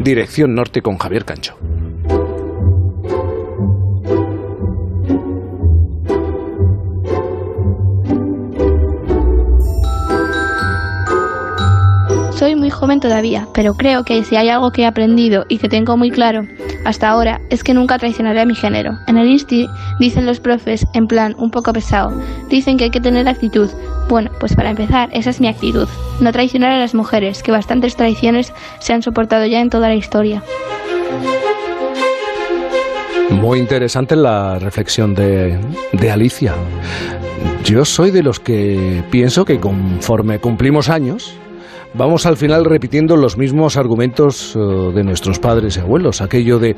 Dirección Norte con Javier Cancho. Soy muy joven todavía, pero creo que si hay algo que he aprendido y que tengo muy claro hasta ahora es que nunca traicionaré a mi género. En el INSTI dicen los profes, en plan un poco pesado, dicen que hay que tener actitud. Bueno, pues para empezar, esa es mi actitud. No traicionar a las mujeres, que bastantes traiciones se han soportado ya en toda la historia. Muy interesante la reflexión de, Alicia. Yo soy de los que pienso que conforme cumplimos años, vamos al final repitiendo los mismos argumentos eh, de nuestros padres y abuelos. Aquello de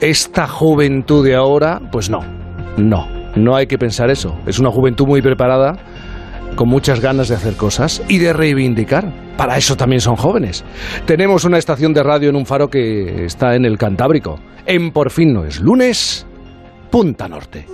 esta juventud de ahora, pues no, no, no hay que pensar eso. Es una juventud muy preparada, con muchas ganas de hacer cosas y de reivindicar. Para eso también son jóvenes. Tenemos una estación de radio en un faro que está en el Cantábrico. En Por fin no es lunes, Punta Norte.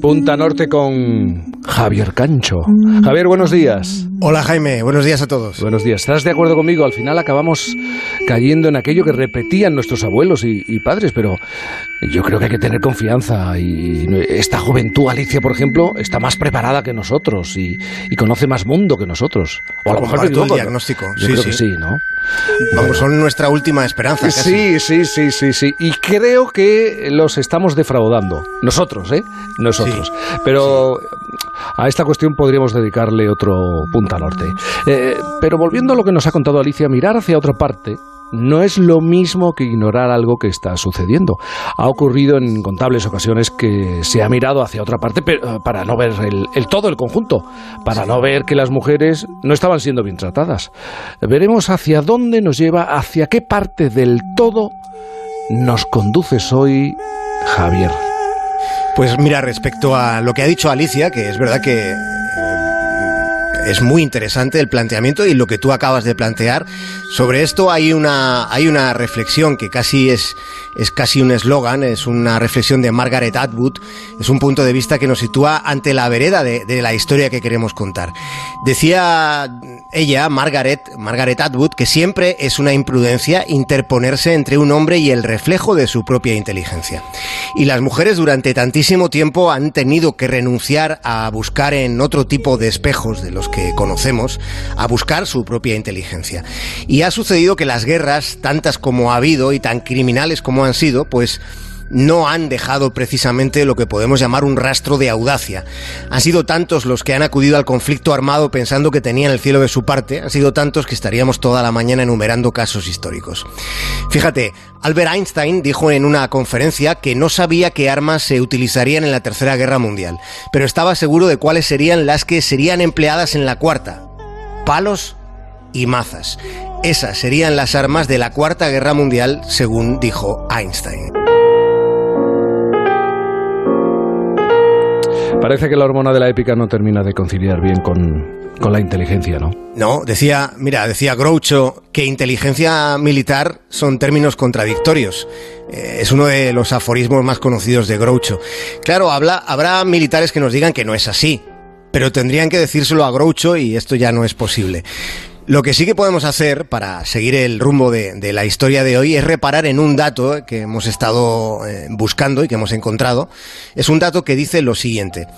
Punta Norte con Javier Cancho. Javier, buenos días. Hola Jaime, buenos días a todos. Buenos días. ¿Estás de acuerdo conmigo? Al final acabamos cayendo en aquello que repetían nuestros abuelos y, padres, pero yo creo que hay que tener confianza y esta juventud, Alicia, por ejemplo, está más preparada que nosotros y, conoce más mundo que nosotros. O a lo mejor todo el diagnóstico. Yo creo que sí, ¿no? Vamos, son nuestra última esperanza. Sí, sí, sí, sí, sí. Y creo que los estamos defraudando. Nosotros, ¿eh? Nosotros. Pero a esta cuestión podríamos dedicarle otro punta norte. Eh, pero volviendo a lo que nos ha contado Alicia, mirar hacia otra parte no es lo mismo que ignorar algo que está sucediendo. Ha ocurrido en incontables ocasiones que se ha mirado hacia otra parte eh, para no ver el, todo, el conjunto, para no ver que las mujeres no estaban siendo bien tratadas. Veremos hacia dónde nos lleva, hacia qué parte del todo nos conduces hoy, Javier. Pues mira, respecto a lo que ha dicho Alicia, que es verdad que es muy interesante el planteamiento y lo que tú acabas de plantear. Sobre esto hay una, hay una reflexión que casi es, es casi un eslogan, es una reflexión de Margaret Atwood, es un punto de vista que nos sitúa ante la vereda de, la historia que queremos contar. Decía ella, Margaret, Margaret Atwood, que siempre es una imprudencia interponerse entre un hombre y el reflejo de su propia inteligencia. Y las mujeres durante tantísimo tiempo han tenido que renunciar a buscar en otro tipo de espejos de los que conocemos, a buscar su propia inteligencia. Y ha sucedido que las guerras, tantas como ha habido y tan criminales como han sido, pues no han dejado precisamente lo que podemos llamar un rastro de audacia. Han sido tantos los que han acudido al conflicto armado pensando que tenían el cielo de su parte, han sido tantos que estaríamos toda la mañana enumerando casos históricos. Fíjate, Albert Einstein dijo en una conferencia que no sabía qué armas se utilizarían en la Tercera Guerra Mundial, pero estaba seguro de cuáles serían las que serían empleadas en la Cuarta. Palos y mazas. Esas serían las armas de la Cuarta Guerra Mundial, según dijo Einstein. Parece que la hormona de la épica no termina de conciliar bien con, con la inteligencia, ¿no? No, decía, mira, decía Groucho que inteligencia militar son términos contradictorios. Eh, es uno de los aforismos más conocidos de Groucho. Claro, habla, habrá militares que nos digan que no es así, pero tendrían que decírselo a Groucho y esto ya no es posible. Lo que sí que podemos hacer para seguir el rumbo de, la historia de hoy es reparar en un dato que hemos estado eh, buscando y que hemos encontrado. Es un dato que dice lo siguiente.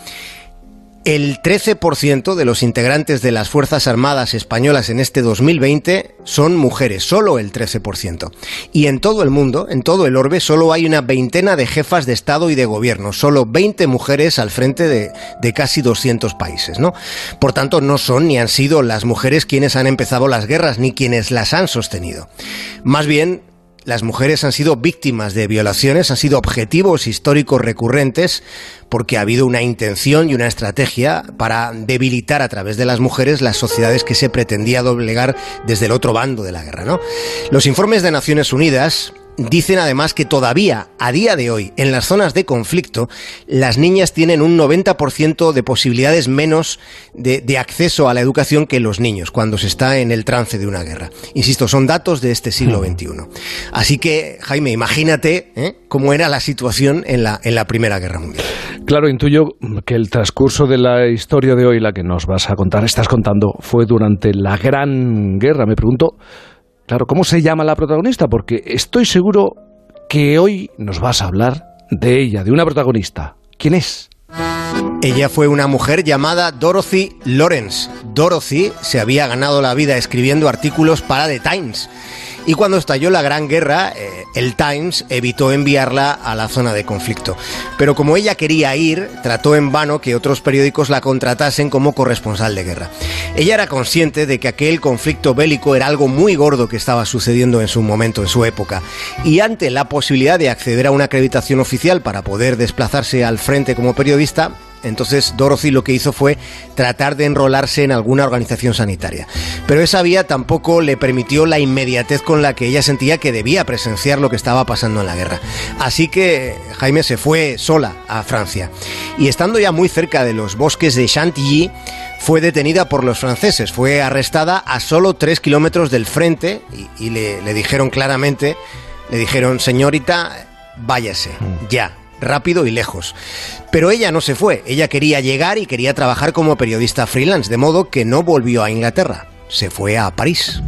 El 13% de los integrantes de las Fuerzas Armadas españolas en este 2020 son mujeres, solo el 13%. Y en todo el mundo, en todo el orbe, solo hay una veintena de jefas de Estado y de gobierno, solo 20 mujeres al frente de, de casi 200 países, ¿no? Por tanto, no son ni han sido las mujeres quienes han empezado las guerras, ni quienes las han sostenido. Más bien, las mujeres han sido víctimas de violaciones, han sido objetivos históricos recurrentes porque ha habido una intención y una estrategia para debilitar a través de las mujeres las sociedades que se pretendía doblegar desde el otro bando de la guerra. ¿no? Los informes de Naciones Unidas dicen además que todavía, a día de hoy, en las zonas de conflicto, las niñas tienen un 90% de posibilidades menos de, de, acceso a la educación que los niños cuando se está en el trance de una guerra. Insisto, son datos de este siglo XXI. Así que, Jaime, imagínate ¿eh? cómo era la situación en la, en la Primera Guerra Mundial. Claro, intuyo que el transcurso de la historia de hoy, la que nos vas a contar, estás contando, fue durante la Gran Guerra. Me pregunto, claro, ¿cómo se llama la protagonista? Porque estoy seguro que hoy nos vas a hablar de ella, de una protagonista. ¿Quién es? Ella fue una mujer llamada Dorothy Lawrence. Dorothy se había ganado la vida escribiendo artículos para The Times y cuando estalló la Gran Guerra, eh, el Times evitó enviarla a la zona de conflicto. Pero como ella quería ir, trató en vano que otros periódicos la contratasen como corresponsal de guerra. Ella era consciente de que aquel conflicto bélico era algo muy gordo que estaba sucediendo en su momento, en su época, y ante la posibilidad de acceder a una acreditación oficial para poder desplazarse al frente como periodista, entonces Dorothy lo que hizo fue tratar de enrolarse en alguna organización sanitaria. Pero esa vía tampoco le permitió la inmediatez con la que ella sentía que debía presenciar lo que estaba pasando en la guerra. Así que Jaime se fue sola a Francia. Y estando ya muy cerca de los bosques de Chantilly, fue detenida por los franceses. Fue arrestada a solo tres kilómetros del frente y, le, le dijeron claramente, le dijeron, señorita, váyase, ya rápido y lejos. Pero ella no se fue, ella quería llegar y quería trabajar como periodista freelance, de modo que no volvió a Inglaterra, se fue a París.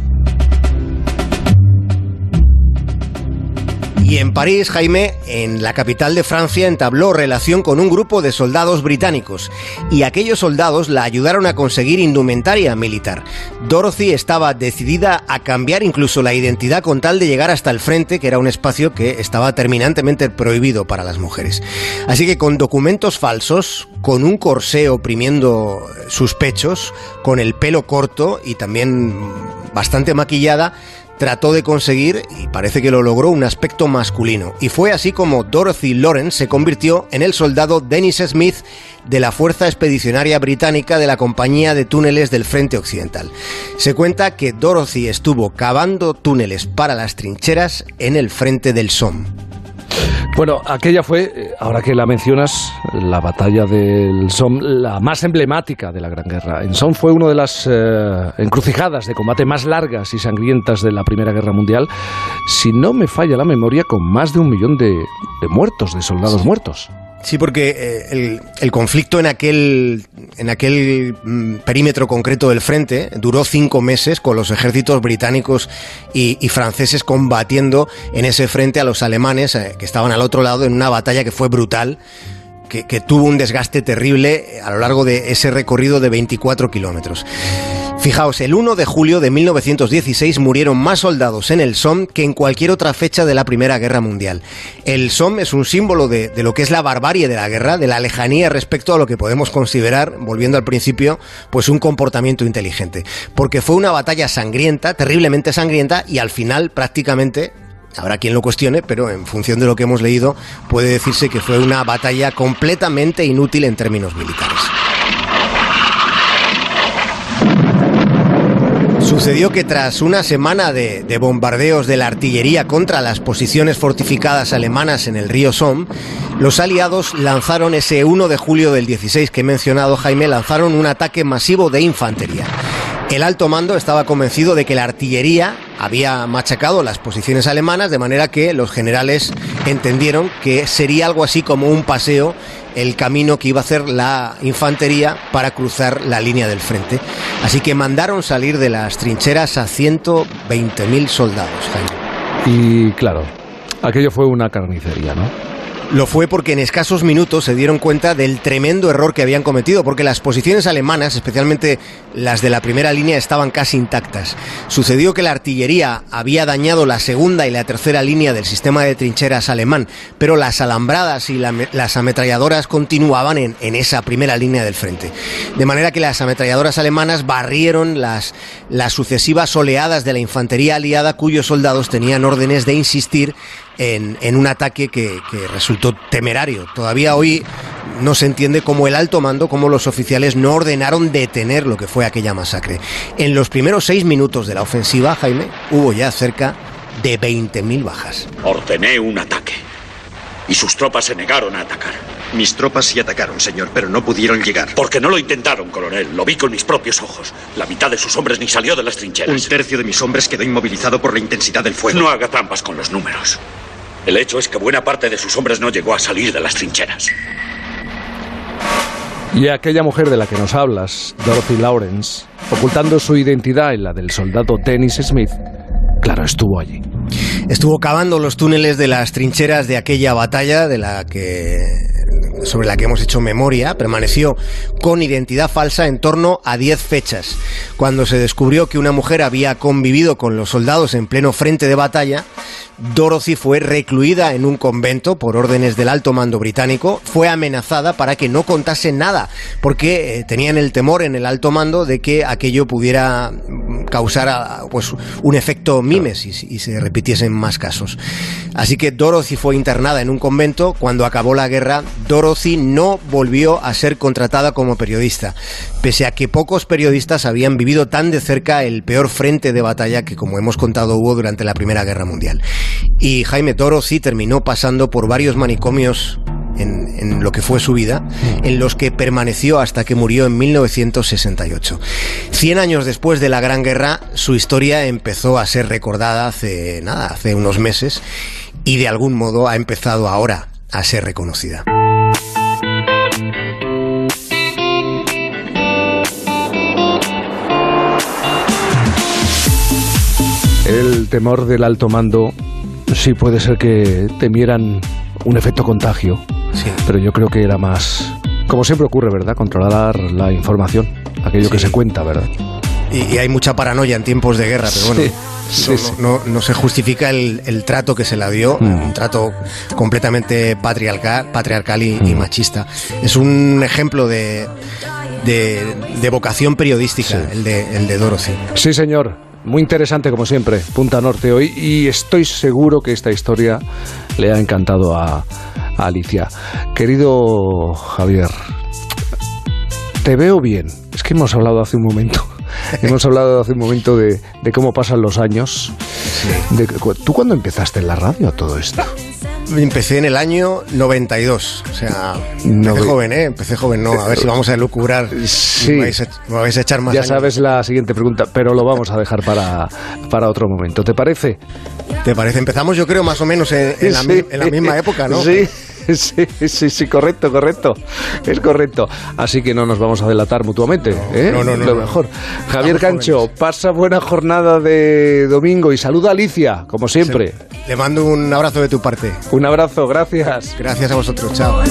Y en París, Jaime, en la capital de Francia, entabló relación con un grupo de soldados británicos y aquellos soldados la ayudaron a conseguir indumentaria militar. Dorothy estaba decidida a cambiar incluso la identidad con tal de llegar hasta el frente, que era un espacio que estaba terminantemente prohibido para las mujeres. Así que con documentos falsos, con un corsé oprimiendo sus pechos, con el pelo corto y también bastante maquillada, trató de conseguir, y parece que lo logró, un aspecto masculino. Y fue así como Dorothy Lawrence se convirtió en el soldado Dennis Smith de la Fuerza Expedicionaria Británica de la Compañía de Túneles del Frente Occidental. Se cuenta que Dorothy estuvo cavando túneles para las trincheras en el frente del Somme. Bueno, aquella fue, eh, ahora que la mencionas, la batalla del Somme, la más emblemática de la Gran Guerra. En Somme fue una de las eh, encrucijadas de combate más largas y sangrientas de la Primera Guerra Mundial, si no me falla la memoria, con más de un millón de, de muertos, de soldados muertos. Sí, porque eh, el, conflicto en aquel, en aquel mm, perímetro concreto del frente duró cinco meses con los ejércitos británicos y, franceses combatiendo en ese frente a los alemanes eh, que estaban al otro lado en una batalla que fue brutal. Que, tuvo un desgaste terrible a lo largo de ese recorrido de 24 kilómetros. Fijaos, el 1 de julio de 1916 murieron más soldados en el Somme que en cualquier otra fecha de la Primera Guerra Mundial. El Somme es un símbolo de, de, lo que es la barbarie de la guerra, de la lejanía respecto a lo que podemos considerar, volviendo al principio, pues un comportamiento inteligente. Porque fue una batalla sangrienta, terriblemente sangrienta, y al final prácticamente Habrá quien lo cuestione, pero en función de lo que hemos leído, puede decirse que fue una batalla completamente inútil en términos militares. Sucedió que tras una semana de, de, bombardeos de la artillería contra las posiciones fortificadas alemanas en el río Somme, los aliados lanzaron ese 1 de julio del 16 que he mencionado Jaime, lanzaron un ataque masivo de infantería. El alto mando estaba convencido de que la artillería había machacado las posiciones alemanas, de manera que los generales entendieron que sería algo así como un paseo el camino que iba a hacer la infantería para cruzar la línea del frente. Así que mandaron salir de las trincheras a 120.000 soldados. Y claro, aquello fue una carnicería, ¿no? Lo fue porque en escasos minutos se dieron cuenta del tremendo error que habían cometido, porque las posiciones alemanas, especialmente las de la primera línea, estaban casi intactas. Sucedió que la artillería había dañado la segunda y la tercera línea del sistema de trincheras alemán, pero las alambradas y la, las ametralladoras continuaban en, en, esa primera línea del frente. De manera que las ametralladoras alemanas barrieron las, las sucesivas oleadas de la infantería aliada cuyos soldados tenían órdenes de insistir en, en un ataque que, que, resultó temerario. Todavía hoy no se entiende cómo el alto mando, cómo los oficiales no ordenaron detener lo que fue aquella masacre. En los primeros seis minutos de la ofensiva, Jaime, hubo ya cerca de 20.000 bajas. Ordené un ataque. Y sus tropas se negaron a atacar. Mis tropas sí atacaron, señor, pero no pudieron llegar. Porque no lo intentaron, coronel. Lo vi con mis propios ojos. La mitad de sus hombres ni salió de las trincheras. Un tercio de mis hombres quedó inmovilizado por la intensidad del fuego. No haga trampas con los números. El hecho es que buena parte de sus hombres no llegó a salir de las trincheras. Y aquella mujer de la que nos hablas, Dorothy Lawrence, ocultando su identidad en la del soldado Dennis Smith, claro, estuvo allí. Estuvo cavando los túneles de las trincheras de aquella batalla de la que sobre la que hemos hecho memoria, permaneció con identidad falsa en torno a 10 fechas. Cuando se descubrió que una mujer había convivido con los soldados en pleno frente de batalla, Dorothy fue recluida en un convento por órdenes del alto mando británico, fue amenazada para que no contase nada, porque eh, tenían el temor en el alto mando de que aquello pudiera causar ah, pues, un efecto mimesis y se repitiesen más casos. Así que Dorothy fue internada en un convento. Cuando acabó la guerra, Dorothy no volvió a ser contratada como periodista, pese a que pocos periodistas habían vivido tan de cerca el peor frente de batalla que, como hemos contado, hubo durante la Primera Guerra Mundial. Y Jaime Dorothy terminó pasando por varios manicomios en, lo que fue su vida, en los que permaneció hasta que murió en 1968. Cien años después de la Gran Guerra, su historia empezó a ser recordada hace nada, hace unos meses, y de algún modo ha empezado ahora a ser reconocida. El temor del alto mando sí puede ser que temieran un efecto contagio, sí. pero yo creo que era más, como siempre ocurre, ¿verdad? Controlar la información, aquello que se cuenta, ¿verdad? Y, hay mucha paranoia en tiempos de guerra, pero bueno. no, se justifica el, trato que se la dio, mm. un trato completamente patriarcal, patriarcal y, mm. machista. Es un ejemplo de, de, vocación periodística, el, de, el de Dorothy. Sí, señor. Muy interesante como siempre, Punta Norte hoy y estoy seguro que esta historia le ha encantado a, Alicia. Querido Javier, te veo bien. Es que hemos hablado hace un momento. hemos hablado hace un momento de, cómo pasan los años. ¿Tú cuándo empezaste en la radio todo esto? Empecé en el año 92, o sea, empecé joven, ¿eh? Empecé joven, no, a ver si vamos a lucubrar, sí. me, vais a, echar más Ya sabes la siguiente pregunta, pero lo vamos a dejar para, para otro momento, ¿te parece? ¿Te parece? Empezamos yo creo más o menos en, la, en la misma época, ¿no? Sí. Sí, sí, sí, correcto, correcto. Es correcto. Así que no nos vamos a delatar mutuamente. ¿eh? No, no, no. Lo mejor. Javier Cancho, pasa buena jornada de domingo y saluda a Alicia, como siempre. Le mando un abrazo de tu parte. Un abrazo, gracias. Gracias a vosotros, chao.